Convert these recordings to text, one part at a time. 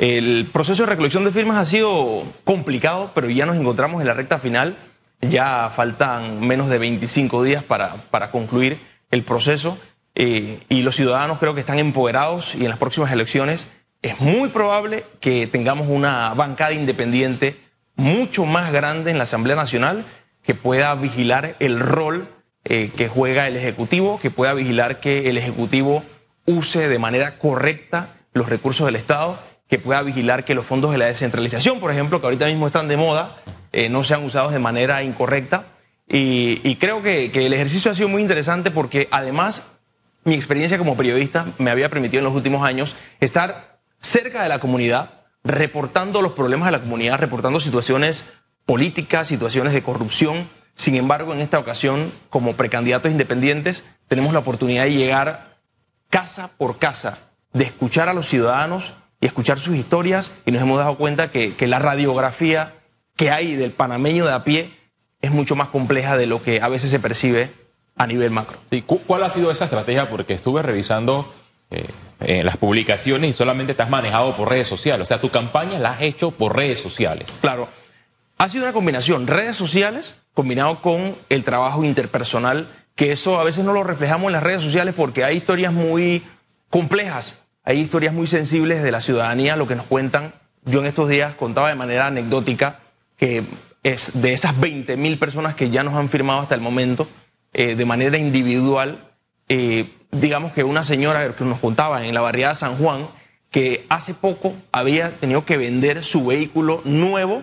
El proceso de recolección de firmas ha sido complicado, pero ya nos encontramos en la recta final. Ya faltan menos de 25 días para, para concluir el proceso eh, y los ciudadanos creo que están empoderados y en las próximas elecciones es muy probable que tengamos una bancada independiente mucho más grande en la Asamblea Nacional que pueda vigilar el rol eh, que juega el Ejecutivo, que pueda vigilar que el Ejecutivo use de manera correcta los recursos del Estado, que pueda vigilar que los fondos de la descentralización, por ejemplo, que ahorita mismo están de moda, eh, no sean usados de manera incorrecta. Y, creo que, que el ejercicio ha sido muy interesante porque además mi experiencia como periodista me había permitido en los últimos años estar cerca de la comunidad, reportando los problemas de la comunidad, reportando situaciones políticas, situaciones de corrupción. Sin embargo, en esta ocasión, como precandidatos independientes, tenemos la oportunidad de llegar casa por casa, de escuchar a los ciudadanos y escuchar sus historias y nos hemos dado cuenta que, la radiografía que hay del panameño de a pie es mucho más compleja de lo que a veces se percibe a nivel macro. Sí, ¿Cuál ha sido esa estrategia? Porque estuve revisando eh, las publicaciones y solamente estás manejado por redes sociales. O sea, tu campaña la has hecho por redes sociales. Claro. Ha sido una combinación, redes sociales combinado con el trabajo interpersonal, que eso a veces no lo reflejamos en las redes sociales porque hay historias muy complejas, hay historias muy sensibles de la ciudadanía, lo que nos cuentan. Yo en estos días contaba de manera anecdótica que es de esas 20 mil personas que ya nos han firmado hasta el momento, eh, de manera individual, eh, digamos que una señora que nos contaba en la barriada San Juan, que hace poco había tenido que vender su vehículo nuevo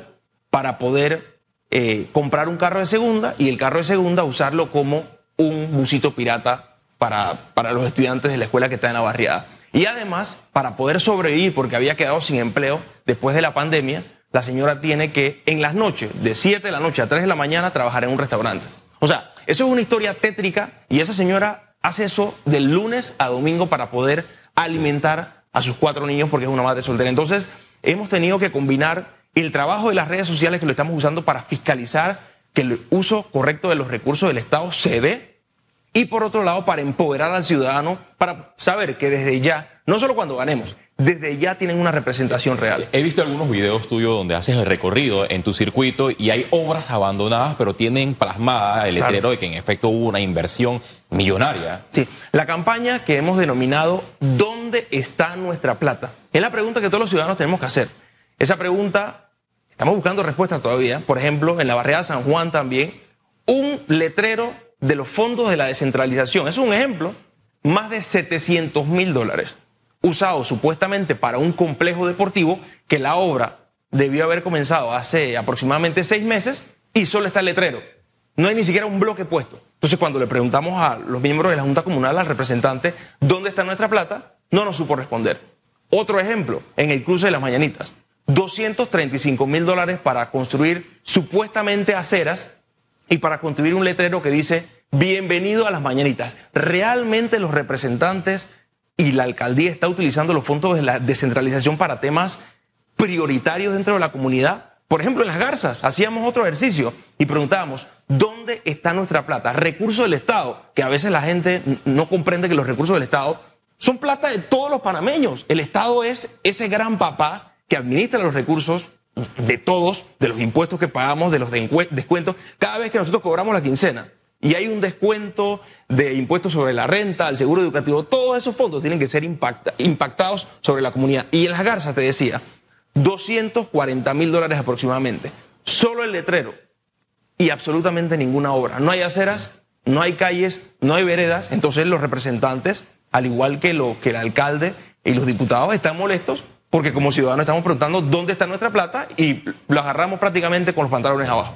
para poder eh, comprar un carro de segunda y el carro de segunda usarlo como un busito pirata para, para los estudiantes de la escuela que está en la barriada. Y además, para poder sobrevivir, porque había quedado sin empleo después de la pandemia, la señora tiene que en las noches, de 7 de la noche a 3 de la mañana, trabajar en un restaurante. O sea, eso es una historia tétrica y esa señora hace eso del lunes a domingo para poder alimentar a sus cuatro niños porque es una madre soltera. Entonces, hemos tenido que combinar el trabajo de las redes sociales que lo estamos usando para fiscalizar que el uso correcto de los recursos del Estado se dé y por otro lado para empoderar al ciudadano para saber que desde ya, no solo cuando ganemos, desde ya tienen una representación real. He visto algunos videos tuyos donde haces el recorrido en tu circuito y hay obras abandonadas, pero tienen plasmada el letrero de que en efecto hubo una inversión millonaria. Sí, la campaña que hemos denominado ¿Dónde está nuestra plata? Es la pregunta que todos los ciudadanos tenemos que hacer. Esa pregunta, estamos buscando respuestas todavía. Por ejemplo, en la barriada San Juan también, un letrero de los fondos de la descentralización. Es un ejemplo, más de 700 mil dólares usado supuestamente para un complejo deportivo que la obra debió haber comenzado hace aproximadamente seis meses y solo está el letrero. No hay ni siquiera un bloque puesto. Entonces, cuando le preguntamos a los miembros de la Junta Comunal, al representante, ¿dónde está nuestra plata? No nos supo responder. Otro ejemplo, en el cruce de las Mañanitas. 235 mil dólares para construir supuestamente aceras y para construir un letrero que dice bienvenido a las Mañanitas. Realmente los representantes y la alcaldía está utilizando los fondos de la descentralización para temas prioritarios dentro de la comunidad. Por ejemplo, en las garzas hacíamos otro ejercicio y preguntábamos, ¿dónde está nuestra plata? Recursos del Estado, que a veces la gente no comprende que los recursos del Estado son plata de todos los panameños. El Estado es ese gran papá que administra los recursos de todos, de los impuestos que pagamos, de los descuentos, cada vez que nosotros cobramos la quincena y hay un descuento de impuestos sobre la renta, el seguro educativo, todos esos fondos tienen que ser impactados sobre la comunidad. Y en las garzas, te decía, 240 mil dólares aproximadamente. Solo el letrero y absolutamente ninguna obra. No hay aceras, no hay calles, no hay veredas. Entonces los representantes, al igual que, lo, que el alcalde y los diputados, están molestos porque como ciudadanos estamos preguntando dónde está nuestra plata y lo agarramos prácticamente con los pantalones abajo.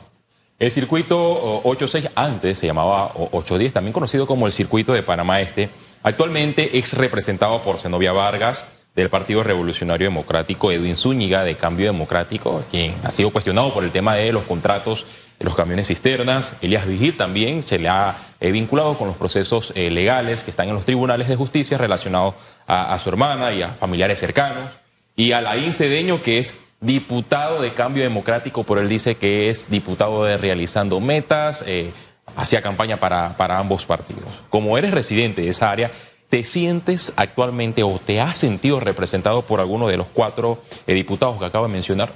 El circuito 86 antes se llamaba 810, también conocido como el circuito de Panamá Este, actualmente es representado por Zenobia Vargas del Partido Revolucionario Democrático, Edwin Zúñiga de Cambio Democrático, quien ha sido cuestionado por el tema de los contratos de los camiones cisternas. Elías Vigil también se le ha eh, vinculado con los procesos eh, legales que están en los tribunales de justicia relacionados a, su hermana y a familiares cercanos. Y a la Cedeño, que es diputado de Cambio Democrático, por él dice que es diputado de Realizando Metas, eh, hacía campaña para, para ambos partidos. Como eres residente de esa área, ¿te sientes actualmente o te has sentido representado por alguno de los cuatro eh, diputados que acabo de mencionar?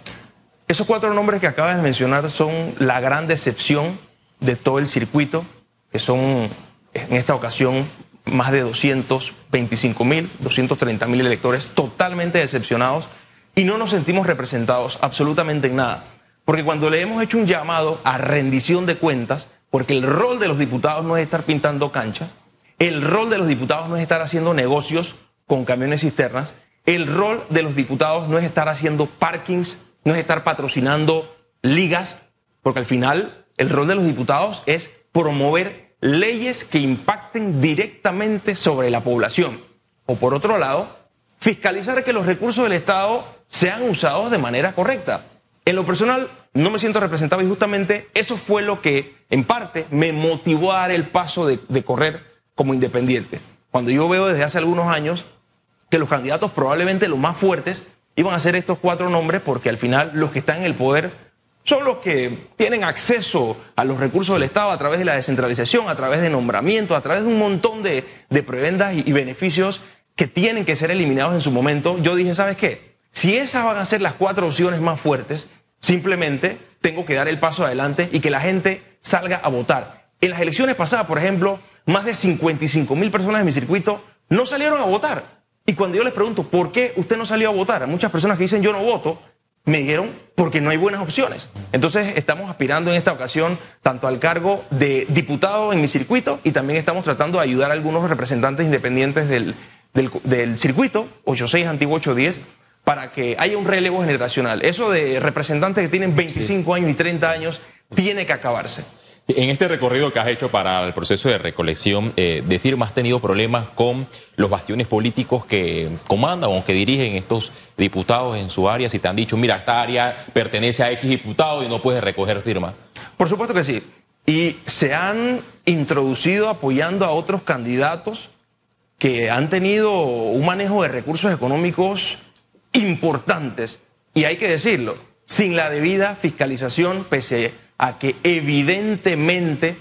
Esos cuatro nombres que acabas de mencionar son la gran decepción de todo el circuito, que son en esta ocasión más de 225 mil, 230 mil electores totalmente decepcionados y no nos sentimos representados absolutamente en nada. Porque cuando le hemos hecho un llamado a rendición de cuentas, porque el rol de los diputados no es estar pintando canchas, el rol de los diputados no es estar haciendo negocios con camiones cisternas, el rol de los diputados no es estar haciendo parkings, no es estar patrocinando ligas, porque al final el rol de los diputados es promover leyes que impacten directamente sobre la población. O por otro lado, fiscalizar que los recursos del Estado sean usados de manera correcta. En lo personal, no me siento representado y justamente eso fue lo que, en parte, me motivó a dar el paso de, de correr como independiente. Cuando yo veo desde hace algunos años que los candidatos probablemente los más fuertes iban a ser estos cuatro nombres porque al final los que están en el poder son los que tienen acceso a los recursos del Estado a través de la descentralización, a través de nombramientos, a través de un montón de, de prebendas y, y beneficios que tienen que ser eliminados en su momento. Yo dije, ¿sabes qué? Si esas van a ser las cuatro opciones más fuertes, simplemente tengo que dar el paso adelante y que la gente salga a votar. En las elecciones pasadas, por ejemplo, más de 55 mil personas de mi circuito no salieron a votar. Y cuando yo les pregunto, ¿por qué usted no salió a votar? A muchas personas que dicen yo no voto, me dijeron porque no hay buenas opciones. Entonces estamos aspirando en esta ocasión tanto al cargo de diputado en mi circuito y también estamos tratando de ayudar a algunos representantes independientes del, del, del circuito, 86 antiguo 810, para que haya un relevo generacional. Eso de representantes que tienen 25 años y 30 años tiene que acabarse. En este recorrido que has hecho para el proceso de recolección eh, de firmas, ¿has tenido problemas con los bastiones políticos que comandan o que dirigen estos diputados en su área? Si te han dicho, mira, esta área pertenece a X diputado y no puedes recoger firmas. Por supuesto que sí. Y se han introducido apoyando a otros candidatos que han tenido un manejo de recursos económicos importantes. Y hay que decirlo, sin la debida fiscalización, pese a que evidentemente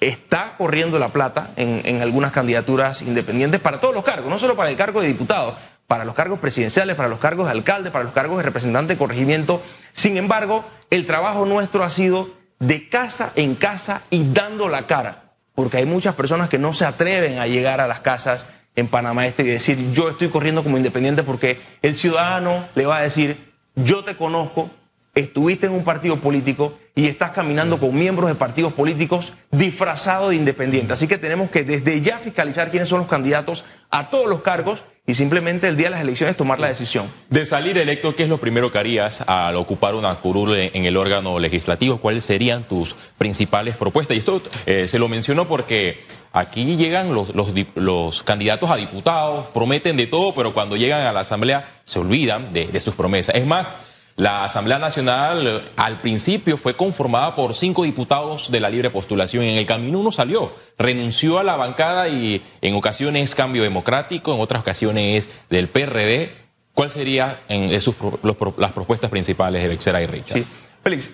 está corriendo la plata en, en, algunas candidaturas independientes para todos los cargos, no solo para el cargo de diputado, para los cargos presidenciales, para los cargos de alcalde, para los cargos de representante de corregimiento. Sin embargo, el trabajo nuestro ha sido de casa en casa y dando la cara, porque hay muchas personas que no se atreven a llegar a las casas en Panamá Este y decir yo estoy corriendo como independiente porque el ciudadano le va a decir yo te conozco, estuviste en un partido político y estás caminando con miembros de partidos políticos disfrazados de independientes. Así que tenemos que desde ya fiscalizar quiénes son los candidatos a todos los cargos y simplemente el día de las elecciones tomar la decisión. De salir electo, ¿qué es lo primero que harías al ocupar una curul en el órgano legislativo? ¿Cuáles serían tus principales propuestas? Y esto eh, se lo menciono porque aquí llegan los, los, los, candidatos a diputados, prometen de todo, pero cuando llegan a la Asamblea se olvidan de, de sus promesas. Es más, la Asamblea Nacional al principio fue conformada por cinco diputados de la libre postulación. En el camino uno salió, renunció a la bancada y en ocasiones cambio democrático, en otras ocasiones del PRD. ¿Cuál sería en sus, los, las propuestas principales de Bexera y Richard? Sí. Félix,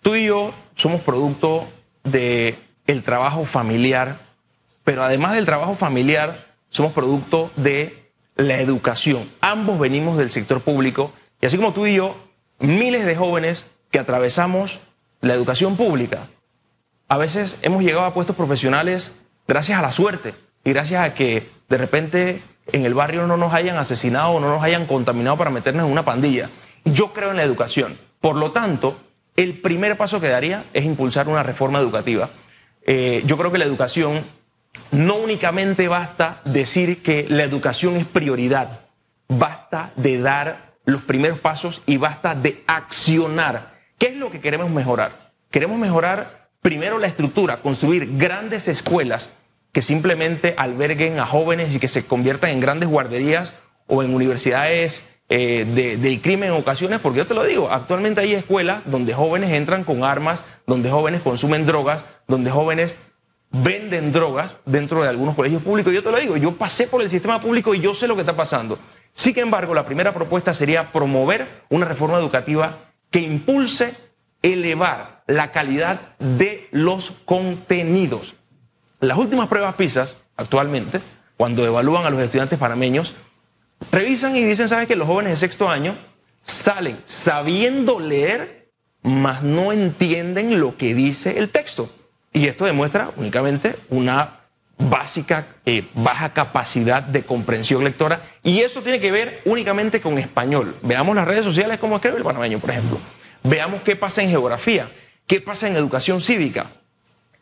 tú y yo somos producto del el trabajo familiar, pero además del trabajo familiar, somos producto de la educación. Ambos venimos del sector público y así como tú y yo miles de jóvenes que atravesamos la educación pública. A veces hemos llegado a puestos profesionales gracias a la suerte y gracias a que de repente en el barrio no nos hayan asesinado o no nos hayan contaminado para meternos en una pandilla. Yo creo en la educación. Por lo tanto, el primer paso que daría es impulsar una reforma educativa. Eh, yo creo que la educación no únicamente basta decir que la educación es prioridad, basta de dar los primeros pasos y basta de accionar. ¿Qué es lo que queremos mejorar? Queremos mejorar primero la estructura, construir grandes escuelas que simplemente alberguen a jóvenes y que se conviertan en grandes guarderías o en universidades eh, de, del crimen en ocasiones, porque yo te lo digo, actualmente hay escuelas donde jóvenes entran con armas, donde jóvenes consumen drogas, donde jóvenes venden drogas dentro de algunos colegios públicos. Yo te lo digo, yo pasé por el sistema público y yo sé lo que está pasando. Sin embargo, la primera propuesta sería promover una reforma educativa que impulse elevar la calidad de los contenidos. Las últimas pruebas PISA actualmente cuando evalúan a los estudiantes panameños, revisan y dicen, ¿sabes que los jóvenes de sexto año salen sabiendo leer, mas no entienden lo que dice el texto? Y esto demuestra únicamente una básica, eh, baja capacidad de comprensión lectora. Y eso tiene que ver únicamente con español. Veamos las redes sociales como escribe el panameño, por ejemplo. Veamos qué pasa en geografía, qué pasa en educación cívica.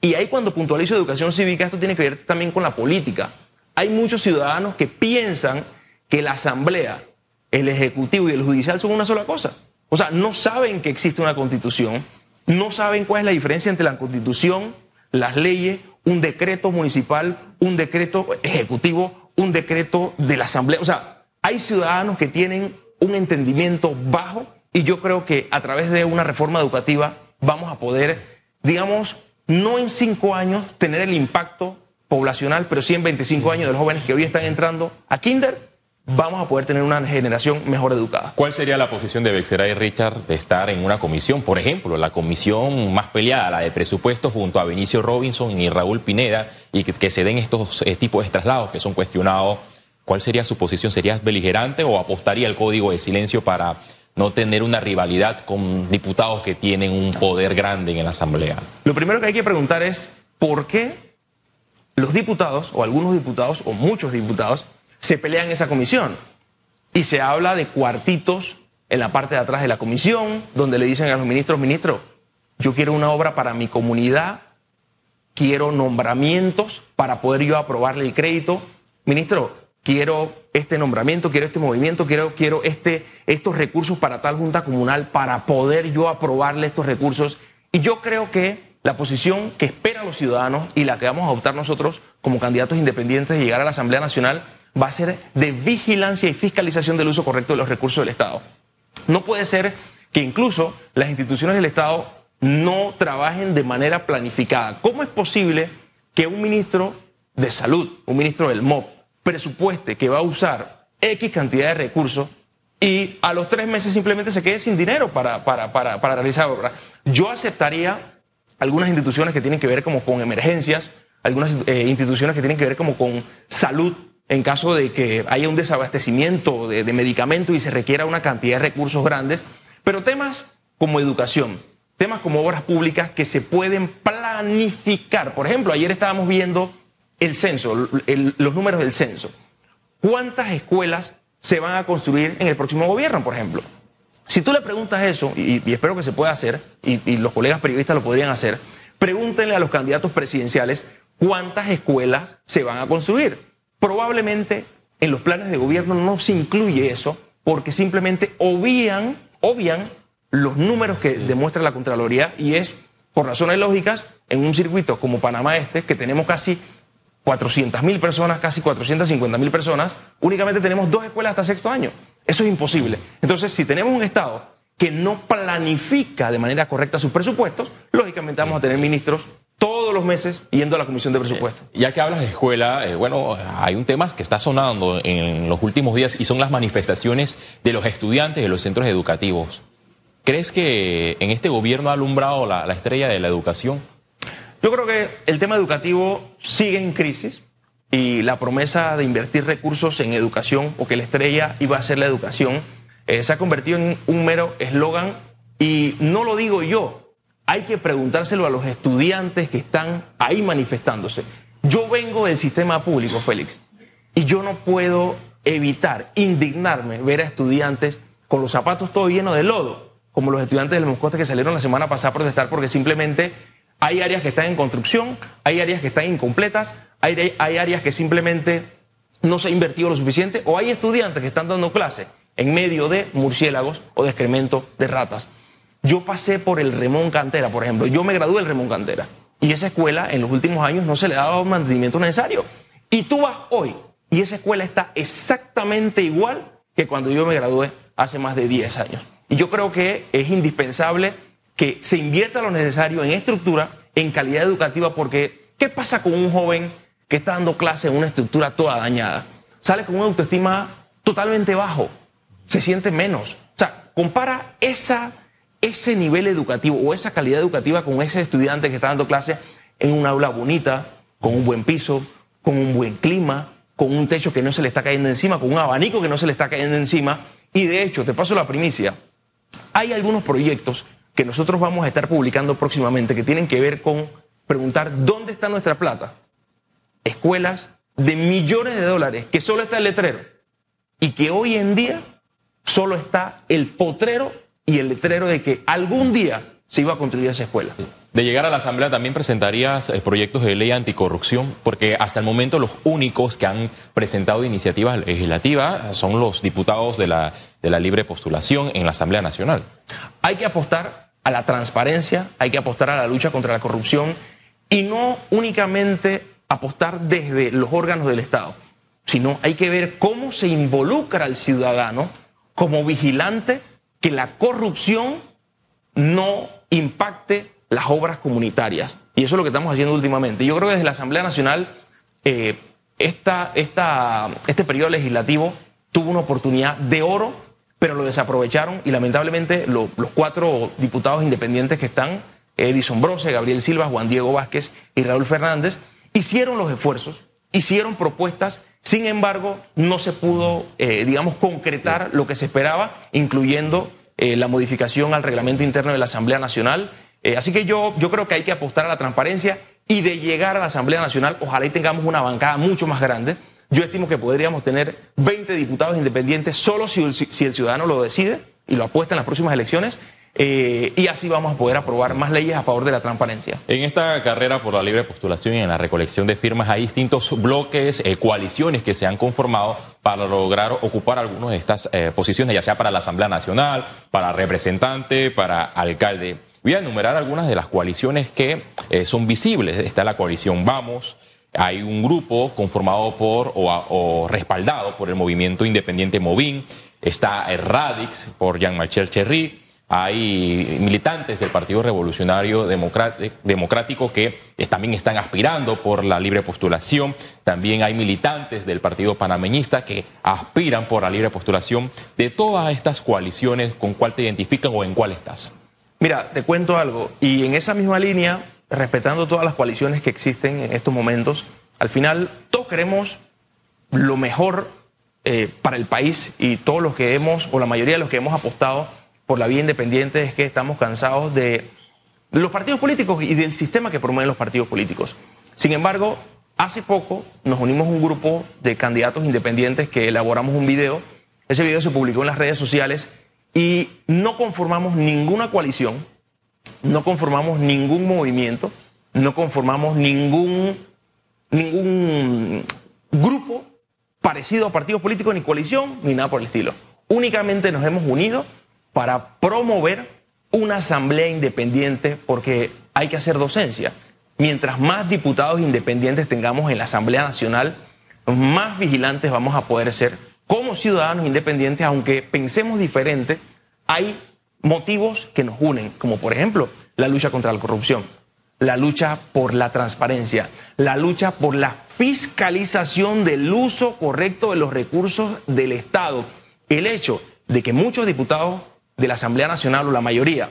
Y ahí cuando puntualizo educación cívica, esto tiene que ver también con la política. Hay muchos ciudadanos que piensan que la asamblea, el ejecutivo y el judicial son una sola cosa. O sea, no saben que existe una constitución, no saben cuál es la diferencia entre la constitución, las leyes un decreto municipal, un decreto ejecutivo, un decreto de la Asamblea. O sea, hay ciudadanos que tienen un entendimiento bajo y yo creo que a través de una reforma educativa vamos a poder, digamos, no en cinco años tener el impacto poblacional, pero sí en 25 años de los jóvenes que hoy están entrando a kinder vamos a poder tener una generación mejor educada. ¿Cuál sería la posición de Bexera y Richard de estar en una comisión? Por ejemplo, la comisión más peleada, la de presupuestos, junto a Benicio Robinson y Raúl Pineda, y que, se den estos eh, tipos de traslados que son cuestionados. ¿Cuál sería su posición? ¿Serías beligerante o apostaría al código de silencio para no tener una rivalidad con diputados que tienen un poder grande en la Asamblea? Lo primero que hay que preguntar es por qué los diputados, o algunos diputados, o muchos diputados, se pelea en esa comisión. Y se habla de cuartitos en la parte de atrás de la comisión, donde le dicen a los ministros, ministro, yo quiero una obra para mi comunidad, quiero nombramientos para poder yo aprobarle el crédito. Ministro, quiero este nombramiento, quiero este movimiento, quiero, quiero este, estos recursos para tal junta comunal para poder yo aprobarle estos recursos. Y yo creo que la posición que esperan los ciudadanos y la que vamos a adoptar nosotros como candidatos independientes de llegar a la Asamblea Nacional va a ser de vigilancia y fiscalización del uso correcto de los recursos del Estado. No puede ser que incluso las instituciones del Estado no trabajen de manera planificada. ¿Cómo es posible que un ministro de salud, un ministro del MOP, presupueste que va a usar X cantidad de recursos y a los tres meses simplemente se quede sin dinero para, para, para, para realizar obras? Yo aceptaría algunas instituciones que tienen que ver como con emergencias, algunas eh, instituciones que tienen que ver como con salud en caso de que haya un desabastecimiento de, medicamentos y se requiera una cantidad de recursos grandes, pero temas como educación, temas como obras públicas que se pueden planificar. Por ejemplo, ayer estábamos viendo el censo, los números del censo. ¿Cuántas escuelas se van a construir en el próximo gobierno, por ejemplo? Si tú le preguntas eso, y, espero que se pueda hacer, y los colegas periodistas lo podrían hacer, pregúntenle a los candidatos presidenciales cuántas escuelas se van a construir. Probablemente en los planes de gobierno no se incluye eso porque simplemente obvian, obvian los números que demuestra la Contraloría y es, por razones lógicas, en un circuito como Panamá Este, que tenemos casi 400 mil personas, casi 450 mil personas, únicamente tenemos dos escuelas hasta sexto año. Eso es imposible. Entonces, si tenemos un Estado que no planifica de manera correcta sus presupuestos, lógicamente vamos a tener ministros todos los meses yendo a la Comisión de Presupuesto. Eh, ya que hablas de escuela, eh, bueno, hay un tema que está sonando en los últimos días y son las manifestaciones de los estudiantes de los centros educativos. ¿Crees que en este gobierno ha alumbrado la, la estrella de la educación? Yo creo que el tema educativo sigue en crisis y la promesa de invertir recursos en educación o que la estrella iba a ser la educación eh, se ha convertido en un mero eslogan y no lo digo yo, hay que preguntárselo a los estudiantes que están ahí manifestándose. Yo vengo del sistema público, Félix, y yo no puedo evitar indignarme ver a estudiantes con los zapatos todo llenos de lodo, como los estudiantes del Moscote que salieron la semana pasada a protestar porque simplemente hay áreas que están en construcción, hay áreas que están incompletas, hay, áreas que simplemente no se ha invertido lo suficiente, o hay estudiantes que están dando clase en medio de murciélagos o de excremento de ratas. Yo pasé por el Remón Cantera, por ejemplo. Yo me gradué del Remón Cantera. Y esa escuela en los últimos años no se le daba el mantenimiento necesario. Y tú vas hoy y esa escuela está exactamente igual que cuando yo me gradué hace más de 10 años. Y yo creo que es indispensable que se invierta lo necesario en estructura, en calidad educativa, porque ¿qué pasa con un joven que está dando clase en una estructura toda dañada? Sale con una autoestima totalmente bajo, se siente menos. O sea, compara esa ese nivel educativo o esa calidad educativa con ese estudiante que está dando clase en un aula bonita, con un buen piso, con un buen clima, con un techo que no se le está cayendo encima, con un abanico que no se le está cayendo encima. Y de hecho, te paso la primicia, hay algunos proyectos que nosotros vamos a estar publicando próximamente que tienen que ver con preguntar dónde está nuestra plata. Escuelas de millones de dólares, que solo está el letrero, y que hoy en día solo está el potrero y el letrero de que algún día se iba a construir esa escuela. De llegar a la Asamblea también presentarías eh, proyectos de ley anticorrupción, porque hasta el momento los únicos que han presentado iniciativas legislativas son los diputados de la, de la libre postulación en la Asamblea Nacional. Hay que apostar a la transparencia, hay que apostar a la lucha contra la corrupción y no únicamente apostar desde los órganos del Estado, sino hay que ver cómo se involucra al ciudadano como vigilante que la corrupción no impacte las obras comunitarias. Y eso es lo que estamos haciendo últimamente. Yo creo que desde la Asamblea Nacional eh, este periodo legislativo tuvo una oportunidad de oro, pero lo desaprovecharon y lamentablemente los cuatro diputados independientes que están, Edison Brose, Gabriel Silva, Juan Diego Vázquez y Raúl Fernández, hicieron los esfuerzos, hicieron propuestas, sin embargo, no se pudo, eh, digamos, concretar lo que se esperaba, incluyendo eh, la modificación al reglamento interno de la Asamblea Nacional eh, así que yo, yo creo que hay que apostar a la transparencia y de llegar a la Asamblea Nacional, ojalá y tengamos una bancada mucho más grande. Yo estimo que podríamos tener 20 diputados independientes solo si, si el ciudadano lo decide y lo apuesta en las próximas elecciones. Eh, y así vamos a poder aprobar más leyes a favor de la transparencia. En esta carrera por la libre postulación y en la recolección de firmas hay distintos bloques, eh, coaliciones que se han conformado para lograr ocupar algunas de estas posiciones, ya sea para la Asamblea Nacional, para representante, para alcalde. Voy a enumerar algunas de las coaliciones que eh, son visibles. Está la coalición Vamos, hay un grupo conformado por o, respaldado por el movimiento independiente Movín, está Radix por Jean-Marcel Cherry, hay militantes del Partido Revolucionario Democrático que también están aspirando por la libre postulación. También hay militantes del Partido Panameñista que aspiran por la libre postulación. De todas estas coaliciones, ¿con cuál te identifican o en cuál estás? Mira, te cuento algo, y en esa misma línea, respetando todas las coaliciones que existen en estos momentos, al final todos queremos lo mejor eh, para el país y todos los que hemos, o la mayoría de los que hemos apostado por la vía independiente es que estamos cansados de los partidos políticos y del sistema que promueven los partidos políticos. Sin embargo, hace poco nos unimos un grupo de candidatos independientes que elaboramos un video. Ese video se publicó en las redes sociales y no conformamos ninguna coalición, no conformamos ningún movimiento, no conformamos ningún, ningún grupo parecido a partidos políticos, ni coalición, ni nada por el estilo. Únicamente nos hemos unido para promover una asamblea independiente porque hay que hacer docencia. Mientras más diputados independientes tengamos en la Asamblea Nacional, más vigilantes vamos a poder ser como ciudadanos independientes, aunque pensemos diferente, hay motivos que nos unen, como por ejemplo la lucha contra la corrupción, la lucha por la transparencia, la lucha por la fiscalización del uso correcto de los recursos del Estado. El hecho de que muchos diputados de la Asamblea Nacional o la mayoría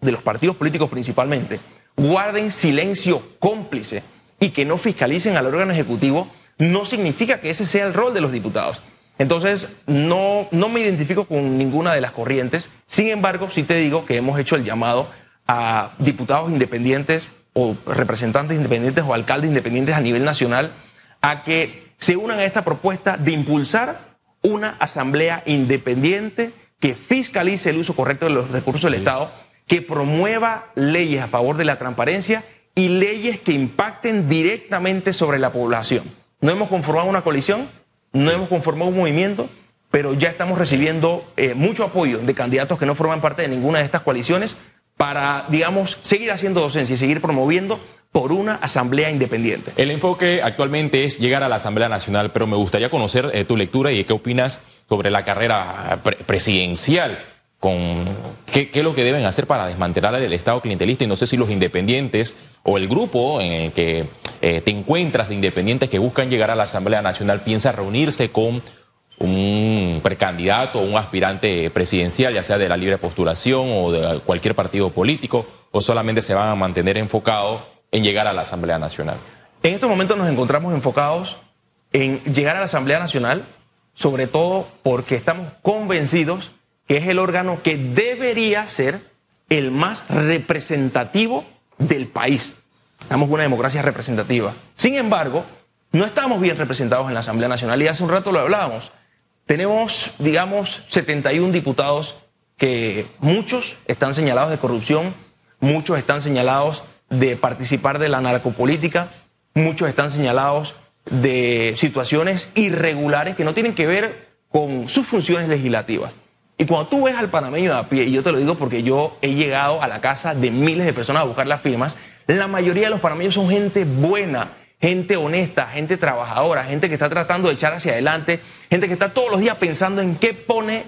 de los partidos políticos principalmente guarden silencio cómplice y que no fiscalicen al órgano ejecutivo no significa que ese sea el rol de los diputados. Entonces, no, no me identifico con ninguna de las corrientes. Sin embargo, sí te digo que hemos hecho el llamado a diputados independientes o representantes independientes o alcaldes independientes a nivel nacional a que se unan a esta propuesta de impulsar una asamblea independiente que fiscalice el uso correcto de los recursos del Estado, que promueva leyes a favor de la transparencia y leyes que impacten directamente sobre la población. No hemos conformado una coalición, no hemos conformado un movimiento, pero ya estamos recibiendo eh, mucho apoyo de candidatos que no forman parte de ninguna de estas coaliciones para, digamos, seguir haciendo docencia y seguir promoviendo por una asamblea independiente. El enfoque actualmente es llegar a la Asamblea Nacional, pero me gustaría conocer eh, tu lectura y qué opinas sobre la carrera presidencial con qué, es lo que deben hacer para desmantelar el Estado clientelista y no sé si los independientes o el grupo en el que eh, te encuentras de independientes que buscan llegar a la Asamblea Nacional piensa reunirse con un precandidato o un aspirante presidencial, ya sea de la libre postulación o de cualquier partido político, o solamente se van a mantener enfocados en llegar a la Asamblea Nacional. En estos momentos nos encontramos enfocados en llegar a la Asamblea Nacional, sobre todo porque estamos convencidos que es el órgano que debería ser el más representativo del país. Estamos una democracia representativa. Sin embargo, no estamos bien representados en la Asamblea Nacional y hace un rato lo hablábamos. Tenemos, digamos, 71 diputados que muchos están señalados de corrupción, muchos están señalados de participar de la narcopolítica, muchos están señalados de situaciones irregulares que no tienen que ver con sus funciones legislativas. Y cuando tú ves al panameño a pie, y yo te lo digo porque yo he llegado a la casa de miles de personas a buscar las firmas, la mayoría de los panameños son gente buena, gente honesta, gente trabajadora, gente que está tratando de echar hacia adelante, gente que está todos los días pensando en qué pone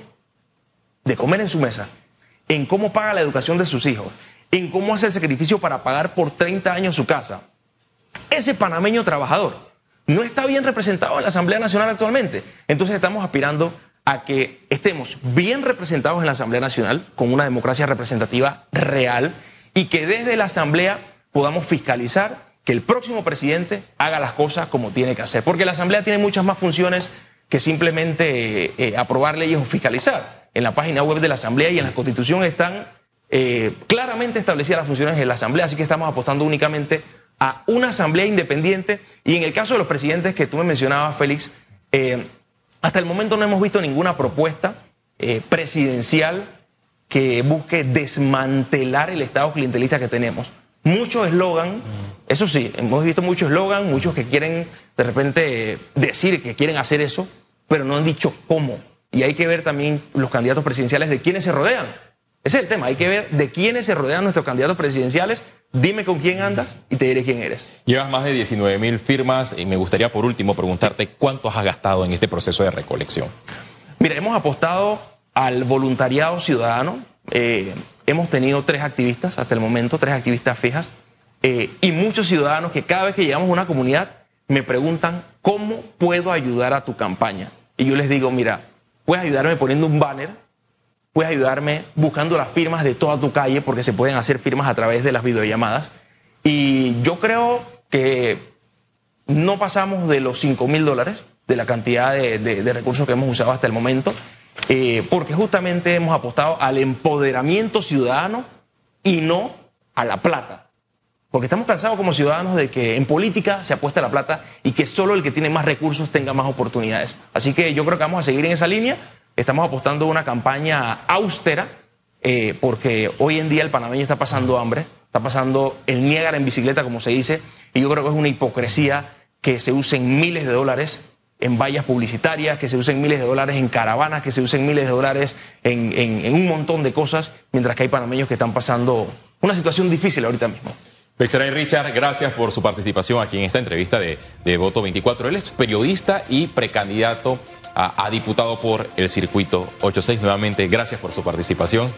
de comer en su mesa, en cómo paga la educación de sus hijos, en cómo hace el sacrificio para pagar por 30 años su casa. Ese panameño trabajador no está bien representado en la Asamblea Nacional actualmente. Entonces estamos aspirando a que estemos bien representados en la Asamblea Nacional, con una democracia representativa real, y que desde la Asamblea podamos fiscalizar que el próximo presidente haga las cosas como tiene que hacer. Porque la Asamblea tiene muchas más funciones que simplemente eh, eh, aprobar leyes o fiscalizar. En la página web de la Asamblea y en la Constitución están eh, claramente establecidas las funciones de la Asamblea, así que estamos apostando únicamente a una asamblea independiente. Y en el caso de los presidentes que tú me mencionabas, Félix, hasta el momento no hemos visto ninguna propuesta presidencial que busque desmantelar el Estado clientelista que tenemos. Muchos eslogan, eso sí, hemos visto muchos eslogan, muchos que quieren de repente decir que quieren hacer eso, pero no han dicho cómo. Y hay que ver también los candidatos presidenciales de quiénes se rodean. Ese es el tema, hay que ver de quiénes se rodean nuestros candidatos presidenciales Dime con quién andas y te diré quién eres. Llevas más de 19 mil firmas y me gustaría por último preguntarte cuánto has gastado en este proceso de recolección. Mira, hemos apostado al voluntariado ciudadano. Eh, hemos tenido tres activistas hasta el momento, tres activistas fijas, eh, y muchos ciudadanos que cada vez que llegamos a una comunidad me preguntan cómo puedo ayudar a tu campaña. Y yo les digo, mira, puedes ayudarme poniendo un banner puedes ayudarme buscando las firmas de toda tu calle, porque se pueden hacer firmas a través de las videollamadas. Y yo creo que no pasamos de los 5 mil dólares, de la cantidad de, recursos que hemos usado hasta el momento, eh, porque justamente hemos apostado al empoderamiento ciudadano y no a la plata. Porque estamos cansados como ciudadanos de que en política se apuesta a la plata y que solo el que tiene más recursos tenga más oportunidades. Así que yo creo que vamos a seguir en esa línea. Estamos apostando a una campaña austera, eh, porque hoy en día el panameño está pasando hambre, está pasando el Niágara en bicicleta, como se dice, y yo creo que es una hipocresía que se usen miles de dólares en vallas publicitarias, que se usen miles de dólares en caravanas, que se usen miles de dólares en, en un montón de cosas, mientras que hay panameños que están pasando una situación difícil ahorita mismo. Peixeray Richard, gracias por su participación aquí en esta entrevista de, de Voto 24. Él es periodista y precandidato a, a diputado por el circuito 86. Nuevamente, gracias por su participación.